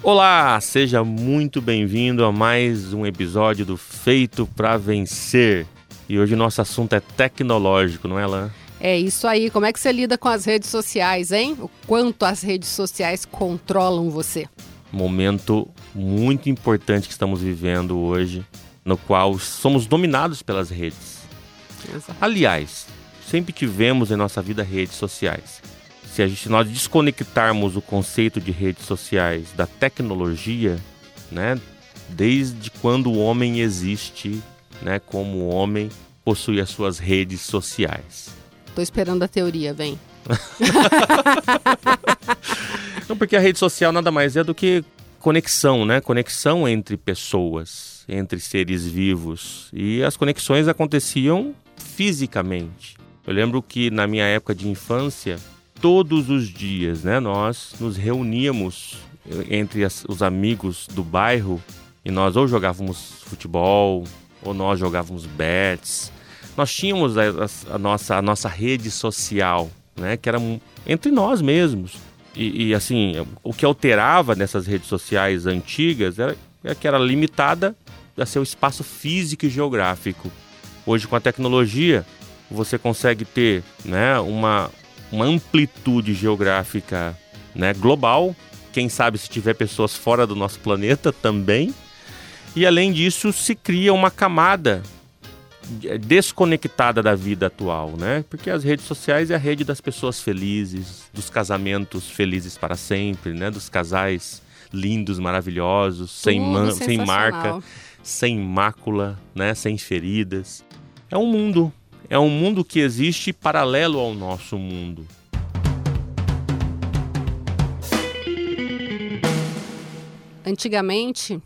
Olá, seja muito bem-vindo a mais um episódio do Feito para Vencer. E hoje nosso assunto é tecnológico, não é, Lan? É isso aí. Como é que você lida com as redes sociais, hein? O quanto as redes sociais controlam você? Momento muito importante que estamos vivendo hoje, no qual somos dominados pelas redes. Exato. Aliás, sempre tivemos em nossa vida redes sociais se, a gente, nós desconectarmos o conceito de redes sociais da tecnologia, né, desde quando o homem existe, né, como o homem possui as suas redes sociais. Tô esperando a teoria, vem. Não, porque a rede social nada mais é do que conexão, né? Conexão entre pessoas, entre seres vivos. E as conexões aconteciam fisicamente. Eu lembro que na minha época de infância, todos os dias, né? Nós nos reuníamos entre as, os amigos do bairro e nós ou jogávamos futebol ou nós jogávamos bets. Nós tínhamos a, a, a nossa, a nossa rede social, né? Que era entre nós mesmos. E, e, assim, o que alterava nessas redes sociais antigas era, era que era limitada a seu espaço físico e geográfico. Hoje, com a tecnologia, você consegue ter né, uma, uma amplitude geográfica né, global. Quem sabe se tiver pessoas fora do nosso planeta também. E além disso, se cria uma camada desconectada da vida atual, né? Porque as redes sociais é a rede das pessoas felizes, dos casamentos felizes para sempre, né? Dos casais lindos, maravilhosos, sem, man sem marca, sem mácula, né? Sem feridas. É um mundo é um mundo que existe paralelo ao nosso mundo. Antigamente,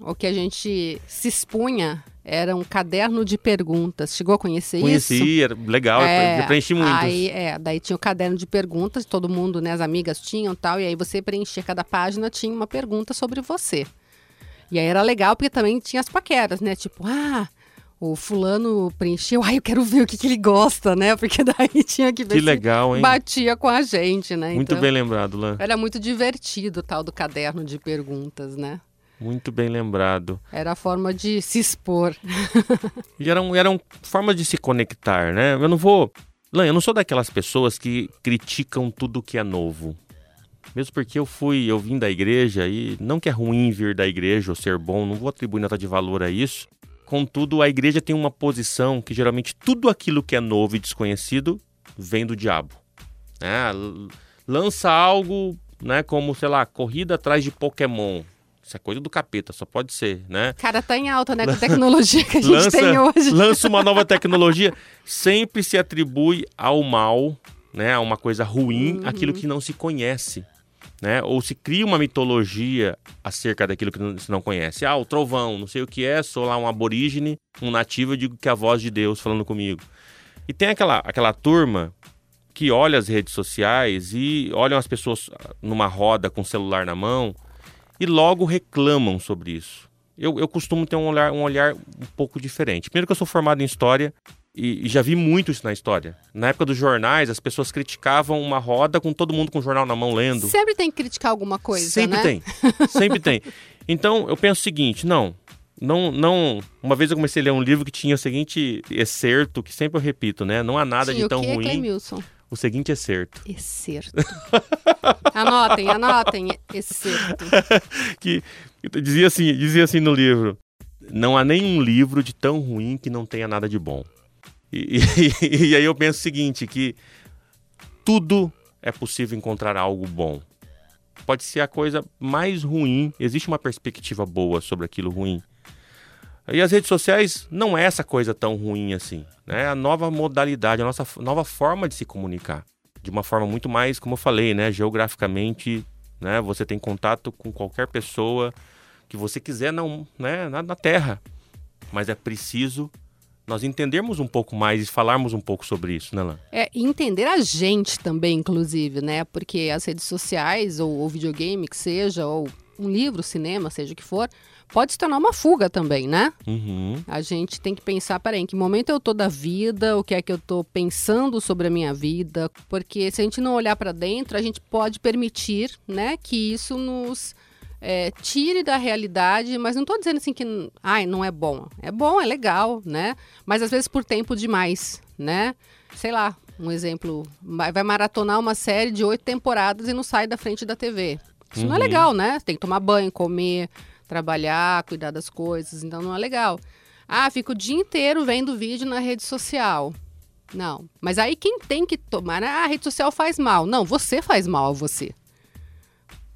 o que a gente se expunha era um caderno de perguntas. Chegou a conhecer Conheci, isso? Conheci, era legal, é, eu preenchi muito. Aí, é, daí tinha o caderno de perguntas, todo mundo, né, as amigas tinham tal, e aí você preenchia cada página, tinha uma pergunta sobre você. E aí era legal porque também tinha as paqueras, né? Tipo, ah, o fulano preencheu, ai, eu quero ver o que, que ele gosta, né? Porque daí tinha que ver que legal, hein? batia com a gente, né? Muito então, bem lembrado, Lan. Era muito divertido o tal do caderno de perguntas, né? Muito bem lembrado. Era a forma de se expor. e eram, eram formas de se conectar, né? Eu não vou... Lan, eu não sou daquelas pessoas que criticam tudo que é novo. Mesmo porque eu fui, eu vim da igreja e não que é ruim vir da igreja ou ser bom, não vou atribuir nota de valor a isso. Contudo, a igreja tem uma posição que geralmente tudo aquilo que é novo e desconhecido vem do diabo. É, lança algo, né, como, sei lá, corrida atrás de Pokémon. Isso é coisa do capeta, só pode ser, né? Cara, tá em alta, né? Com a tecnologia que a gente lança, tem hoje. Lança uma nova tecnologia, sempre se atribui ao mal, né? A uma coisa ruim, uhum. aquilo que não se conhece né? Ou se cria uma mitologia acerca daquilo que se não conhece. Ah, o trovão, não sei o que é, sou lá um aborígene, um nativo, eu digo que é a voz de Deus falando comigo. E tem aquela, aquela turma que olha as redes sociais e olham as pessoas numa roda com o celular na mão e logo reclamam sobre isso. Eu, eu costumo ter um olhar, um olhar um pouco diferente. Primeiro que eu sou formado em História e, e, já vi muito isso na história. Na época dos jornais, as pessoas criticavam uma roda com todo mundo com o jornal na mão lendo. Sempre tem que criticar alguma coisa, Sempre né? tem. Sempre tem. Então, eu penso o seguinte, não, não, não. Uma vez eu comecei a ler um livro que tinha o seguinte excerto, que sempre eu repito, né? Não há nada Sim, de tão o que ruim. É Clemilson? O seguinte excerto. Excerto. anotem, anotem, excerto. que dizia assim, dizia assim no livro: Não há nenhum livro de tão ruim que não tenha nada de bom. E, e, e aí eu penso o seguinte, que tudo é possível encontrar algo bom. Pode ser a coisa mais ruim, existe uma perspectiva boa sobre aquilo ruim. E as redes sociais não é essa coisa tão ruim assim. Né? É a nova modalidade, a nossa nova forma de se comunicar. De uma forma muito mais, como eu falei, né? geograficamente, né? você tem contato com qualquer pessoa que você quiser não, né? na, na Terra. Mas é preciso nós entendermos um pouco mais e falarmos um pouco sobre isso, né, Lan? É, entender a gente também, inclusive, né? Porque as redes sociais, ou o videogame que seja, ou um livro, cinema, seja o que for, pode se tornar uma fuga também, né? Uhum. A gente tem que pensar, peraí, em que momento eu tô da vida, o que é que eu tô pensando sobre a minha vida, porque se a gente não olhar para dentro, a gente pode permitir, né, que isso nos é, tire da realidade, mas não estou dizendo assim que ai, não é bom. É bom, é legal, né? Mas às vezes por tempo demais, né? Sei lá, um exemplo, vai, maratonar uma série de oito temporadas e não sai da frente da TV. Isso uhum. não é uhum. legal, né? Tem que tomar banho, comer, trabalhar, cuidar das coisas, então não é legal. Ah, fica o dia inteiro vendo vídeo na rede social. Não. Mas aí quem tem que tomar. Ah, a rede social faz mal. Não, você faz mal a você.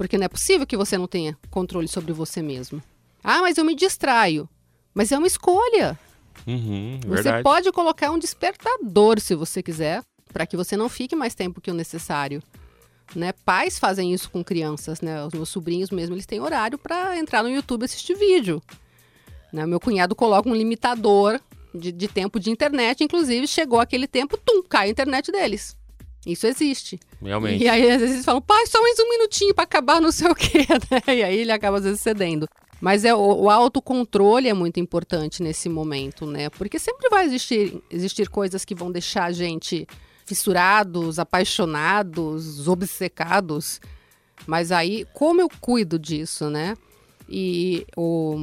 Porque não é possível que você não tenha controle sobre você mesmo. Ah, mas eu me distraio. Mas é uma escolha. Uhum, você pode colocar um despertador, se você quiser, para que você não fique mais tempo que o necessário. Né? Pais fazem isso com crianças, né? Os meus sobrinhos mesmo, eles têm horário para entrar no YouTube e assistir vídeo. Né? Meu cunhado coloca um limitador de, de tempo de internet, inclusive chegou aquele tempo, tum, cai a internet deles. Isso existe. Realmente. E aí, às vezes, eles falam, pai, só mais um minutinho para acabar não sei o quê, né? E aí ele acaba, às vezes, cedendo. Mas é, o, o autocontrole é muito importante nesse momento, né? Porque sempre vai existir, existir coisas que vão deixar a gente fissurados, apaixonados, obcecados. Mas aí, como eu cuido disso, né? E o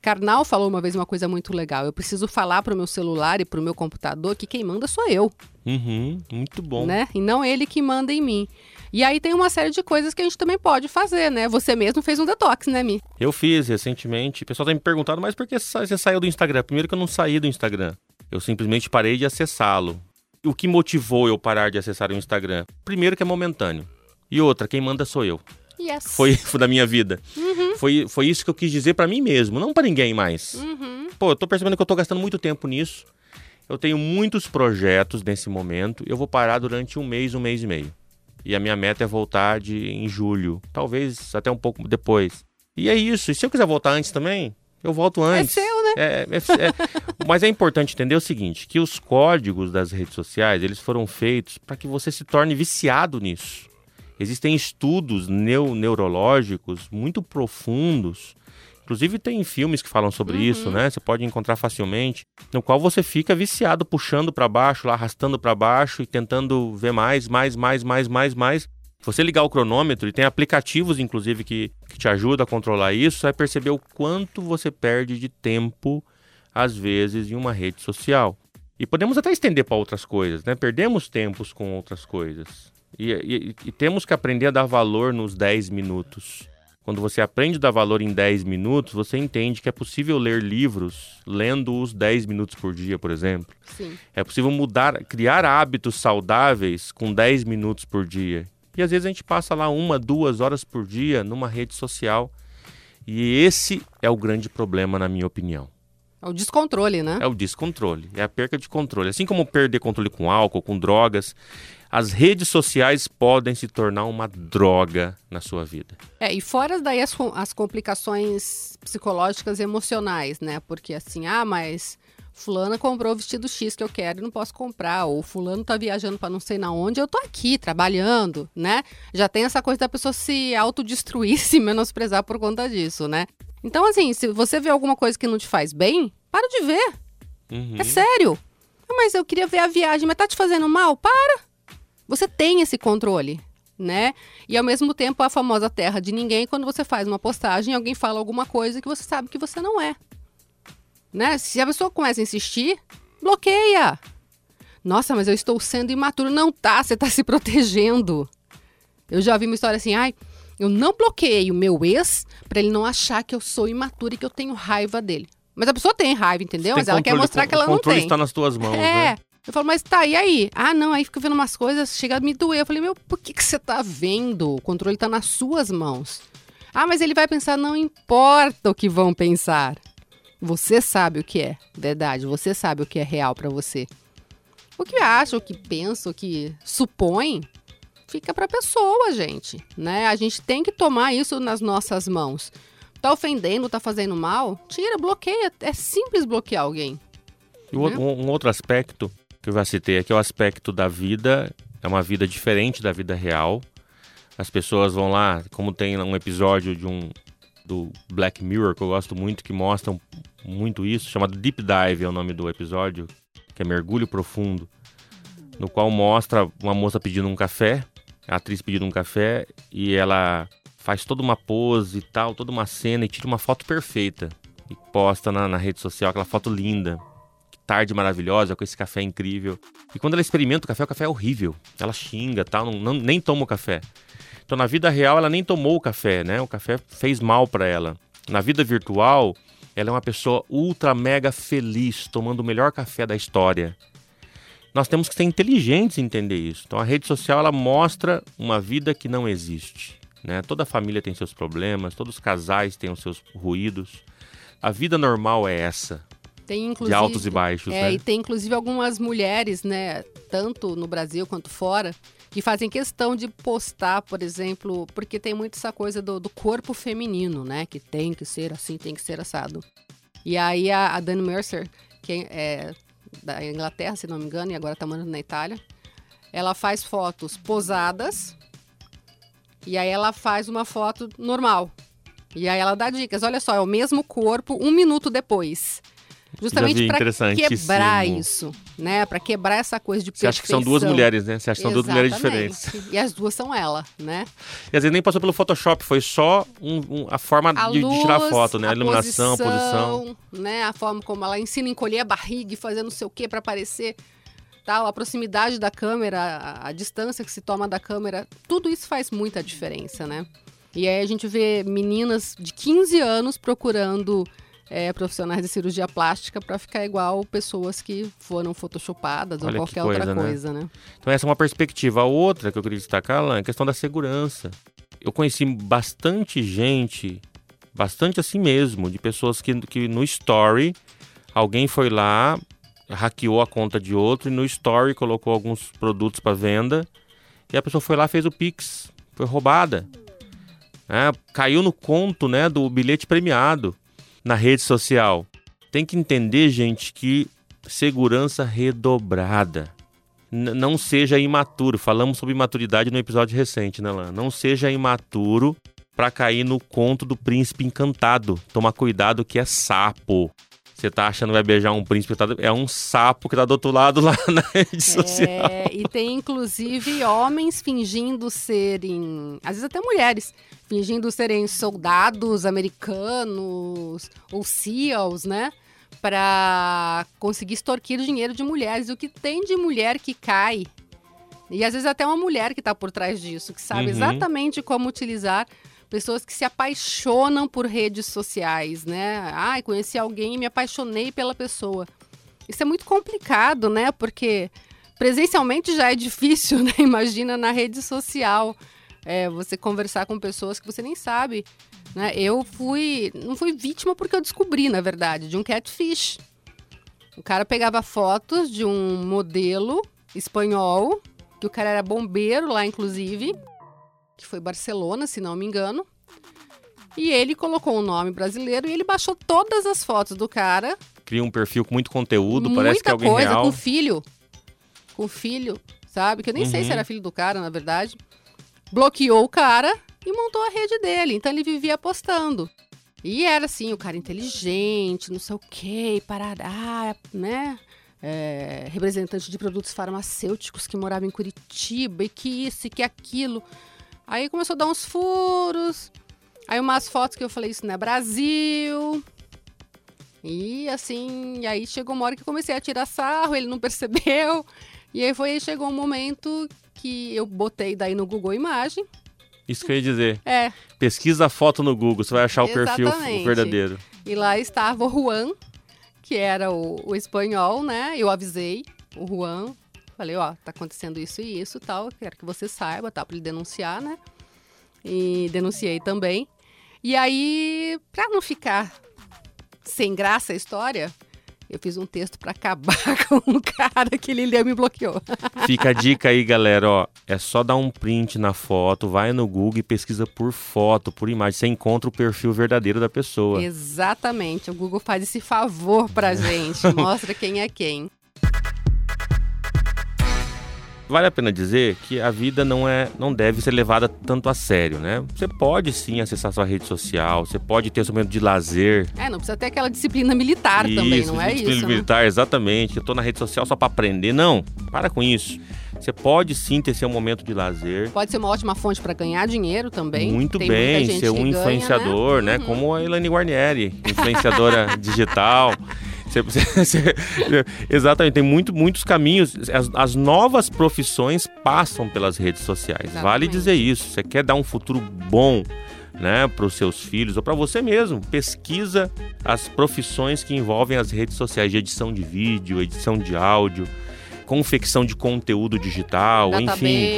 Karnal falou uma vez uma coisa muito legal. Eu preciso falar para o meu celular e para o meu computador que quem manda sou eu. Uhum, muito bom. Né? E não ele que manda em mim. E aí tem uma série de coisas que a gente também pode fazer, né? Você mesmo fez um detox, né, Mi? Eu fiz recentemente. O pessoal tem me perguntado, mas por que você saiu do Instagram? Primeiro que eu não saí do Instagram. Eu simplesmente parei de acessá-lo. O que motivou eu parar de acessar o Instagram? Primeiro que é momentâneo. E outra, quem manda sou eu. Yes. Foi, foi da minha vida. Uhum. Foi, foi isso que eu quis dizer para mim mesmo, não para ninguém mais. Uhum. Pô, eu tô percebendo que eu tô gastando muito tempo nisso. Eu tenho muitos projetos nesse momento. Eu vou parar durante um mês, um mês e meio. E a minha meta é voltar de em julho, talvez até um pouco depois. E é isso. E se eu quiser voltar antes também, eu volto é antes. É seu, né? É, é, é, mas é importante entender o seguinte, que os códigos das redes sociais, eles foram feitos para que você se torne viciado nisso. Existem estudos neo neurológicos muito profundos. Inclusive tem filmes que falam sobre uhum. isso, né? Você pode encontrar facilmente, no qual você fica viciado, puxando para baixo, lá, arrastando para baixo e tentando ver mais, mais, mais, mais, mais, mais. Se você ligar o cronômetro, e tem aplicativos, inclusive, que, que te ajudam a controlar isso, você vai perceber o quanto você perde de tempo, às vezes, em uma rede social. E podemos até estender para outras coisas, né? Perdemos tempos com outras coisas. E, e, e, temos que aprender a dar valor nos 10 minutos. Quando você aprende a dar valor em 10 minutos, você entende que é possível ler livros lendo-os 10 minutos por dia, por exemplo. Sim. É possível mudar, criar hábitos saudáveis com 10 minutos por dia. E às vezes a gente passa lá uma, duas horas por dia numa rede social. E esse é o grande problema, na minha opinião. É o descontrole, né? É o descontrole, é a perca de controle. Assim como perder controle com álcool, com drogas, as redes sociais podem se tornar uma droga na sua vida. É, e fora daí as, as complicações psicológicas e emocionais, né? Porque assim, ah, mas fulana comprou o vestido X que eu quero e não posso comprar, ou fulano tá viajando para não sei na onde, eu tô aqui trabalhando, né? Já tem essa coisa da pessoa se autodestruir, se menosprezar por conta disso, né? Então assim, se você vê alguma coisa que não te faz bem, para de ver. Uhum. É sério. Mas eu queria ver a viagem, mas tá te fazendo mal? Para. Você tem esse controle, né? E ao mesmo tempo a famosa terra de ninguém quando você faz uma postagem, alguém fala alguma coisa que você sabe que você não é. Né? Se a pessoa começa a insistir, bloqueia. Nossa, mas eu estou sendo imaturo. Não tá, você está se protegendo. Eu já vi uma história assim, ai, eu não bloqueei o meu ex para ele não achar que eu sou imatura e que eu tenho raiva dele. Mas a pessoa tem raiva, entendeu? Mas ela quer mostrar que ela não tem. O controle está nas tuas mãos, é. né? Eu falo, mas tá, e aí? Ah, não, aí fica vendo umas coisas, chega a me doer. Eu falei, meu, por que, que você tá vendo? O controle tá nas suas mãos. Ah, mas ele vai pensar, não importa o que vão pensar. Você sabe o que é verdade, você sabe o que é real para você. O que acha, o que pensa, o que supõe, fica pra pessoa, gente, né? A gente tem que tomar isso nas nossas mãos. Tá ofendendo, tá fazendo mal? Tira, bloqueia. É simples bloquear alguém. E né? um, um outro aspecto que eu já citei aqui é o aspecto da vida, é uma vida diferente da vida real. As pessoas vão lá, como tem um episódio de um do Black Mirror que eu gosto muito que mostram muito isso, chamado Deep Dive é o nome do episódio, que é mergulho profundo, no qual mostra uma moça pedindo um café, a atriz pedindo um café e ela faz toda uma pose e tal, toda uma cena e tira uma foto perfeita e posta na, na rede social aquela foto linda. Que tarde maravilhosa, com esse café incrível. E quando ela experimenta o café, o café é horrível. Ela xinga, tal, não, não, nem toma o café. Então na vida real ela nem tomou o café, né? O café fez mal para ela. Na vida virtual, ela é uma pessoa ultra mega feliz, tomando o melhor café da história. Nós temos que ser inteligentes em entender isso. Então a rede social ela mostra uma vida que não existe. Né? Toda família tem seus problemas, todos os casais têm os seus ruídos. A vida normal é essa. Tem, de altos e baixos, é, né? E tem inclusive algumas mulheres, né, tanto no Brasil quanto fora, que fazem questão de postar, por exemplo, porque tem muito essa coisa do, do corpo feminino, né? Que tem que ser assim, tem que ser assado. E aí a, a Dani Mercer, que é da Inglaterra, se não me engano, e agora tá morando na Itália, ela faz fotos posadas e aí ela faz uma foto normal. E aí ela dá dicas. Olha só, é o mesmo corpo um minuto depois. Justamente para quebrar isso, né? Para quebrar essa coisa de perfeição. Você acha que são duas mulheres, né? Você acha que são duas mulheres diferentes. E as duas são ela, né? E às vezes nem passou pelo Photoshop, foi só um, um, a forma a de, luz, de, tirar foto, né? A, a iluminação, posição, a posição. Né? A forma como ela ensina a encolher a barriga e fazer não sei o que para aparecer tal, a proximidade da câmera, a, a, distância que se toma da câmera, tudo isso faz muita diferença, né? E aí a gente vê meninas de 15 anos procurando é, profissionais de cirurgia plástica para ficar igual pessoas que foram photoshopadas Olha ou qualquer coisa, outra né? coisa, né? Então essa é uma perspectiva. A outra que eu queria destacar, Alan, é a questão da segurança. Eu conheci bastante gente, bastante assim mesmo, de pessoas que, que no story alguém foi lá, hackeou a conta de outro e no story colocou alguns produtos para venda e a pessoa foi lá fez o pix, foi roubada, é, caiu no conto né do bilhete premiado na rede social. Tem que entender, gente, que segurança redobrada. N não seja imaturo. Falamos sobre imaturidade no episódio recente, né, Lan? Não seja imaturo para cair no conto do príncipe encantado. Toma cuidado que é sapo. Você tá achando que vai beijar um príncipe, tá, é um sapo que tá do outro lado lá na rede social. É, e tem inclusive homens fingindo serem, às vezes até mulheres, fingindo serem soldados americanos ou SEALs, né? Para conseguir extorquir dinheiro de mulheres. O que tem de mulher que cai, e às vezes até uma mulher que está por trás disso, que sabe Uhum. exatamente como utilizar pessoas que se apaixonam por redes sociais, né? Ai, conheci alguém e me apaixonei pela pessoa. Isso é muito complicado, né? Porque presencialmente já é difícil, né? Imagina na rede social. É, você conversar com pessoas que você nem sabe. Né? Eu fui. Não fui vítima porque eu descobri, na verdade, de um catfish. O cara pegava fotos de um modelo espanhol, que o cara era bombeiro lá, inclusive, que foi Barcelona, se não me engano. E ele colocou um nome brasileiro e ele baixou todas as fotos do cara. Cria um perfil com muito conteúdo, muita parece que é alguém coisa, real. com filho. Com filho, sabe? Que eu nem sei Uhum. se era filho do cara, na verdade. Bloqueou o cara e montou a rede dele. Então ele vivia postando. E era assim, o cara inteligente, não sei o quê, parará, né? É, representante de produtos farmacêuticos que morava em Curitiba e que isso e que aquilo. Aí começou a dar uns furos. Aí umas fotos que eu falei, isso não é Brasil. E assim, e aí chegou uma hora que eu comecei a tirar sarro, ele não percebeu. E aí foi, chegou um momento que eu botei daí no Google Imagem. Isso que eu ia dizer. É, Pesquisa a foto no Google, você vai achar o perfil Exatamente. verdadeiro. e lá estava o Juan, que era o, o espanhol, né? Eu avisei o Juan, falei, ó, tá acontecendo isso e isso tal, quero que você saiba, tá? Pra ele denunciar, né? E denunciei também. E aí, pra não ficar sem graça a história, eu fiz um texto pra acabar com o cara que ele leu e me bloqueou. Fica a dica aí, galera, ó. É só dar um print na foto, vai no Google e pesquisa por foto, por imagem. Você encontra o perfil verdadeiro da pessoa. Exatamente, o Google faz esse favor pra gente, mostra quem é quem. Vale a pena dizer que a vida não é, não deve ser levada tanto a sério, né? Você pode sim acessar sua rede social, você pode ter seu momento de lazer. É, não precisa ter aquela disciplina militar isso, também, não é disciplina isso? militar, exatamente. Eu tô na rede social só para aprender. Não, para com isso. Você pode sim ter seu momento de lazer. Pode ser uma ótima fonte para ganhar dinheiro também. Muito Tem bem, ser um que ganha, influenciador, né? Uhum. Como a Elaine Guarnieri, influenciadora digital. Você- você- você- exatamente, tem muito, muitos caminhos. As, as novas profissões passam pelas redes sociais. Vale Exatamente. dizer isso. Você quer dar um futuro bom né, para os seus filhos ou para você mesmo. Pesquisa as profissões que envolvem as redes sociais de edição de vídeo, edição de áudio, confecção de conteúdo digital, enfim.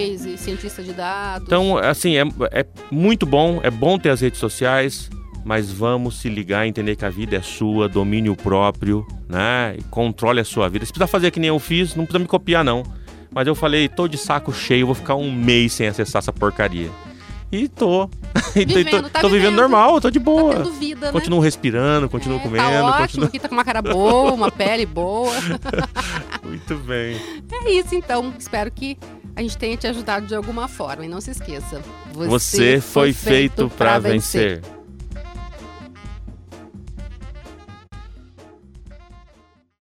Database, cientista de dados. Então, assim, é, é muito bom, é bom ter as redes sociais, mas vamos se ligar entender que a vida é sua, domínio próprio, né? Controle a sua vida. Você precisa fazer que nem eu fiz, não precisa me copiar, não. Mas eu falei, tô de saco cheio, vou ficar um mês sem acessar essa porcaria. E tô. Tô- Vivendo, tô, tá tô vivendo vivendo. normal, tô de tá boa. tendo vida, né? Continuo respirando, continuo É, comendo, tá ótimo, continuo. que tá com uma cara boa, uma pele boa. Muito bem. É isso, então. Espero que a gente tenha te ajudado de alguma forma. E não se esqueça. Você foi feito pra vencer.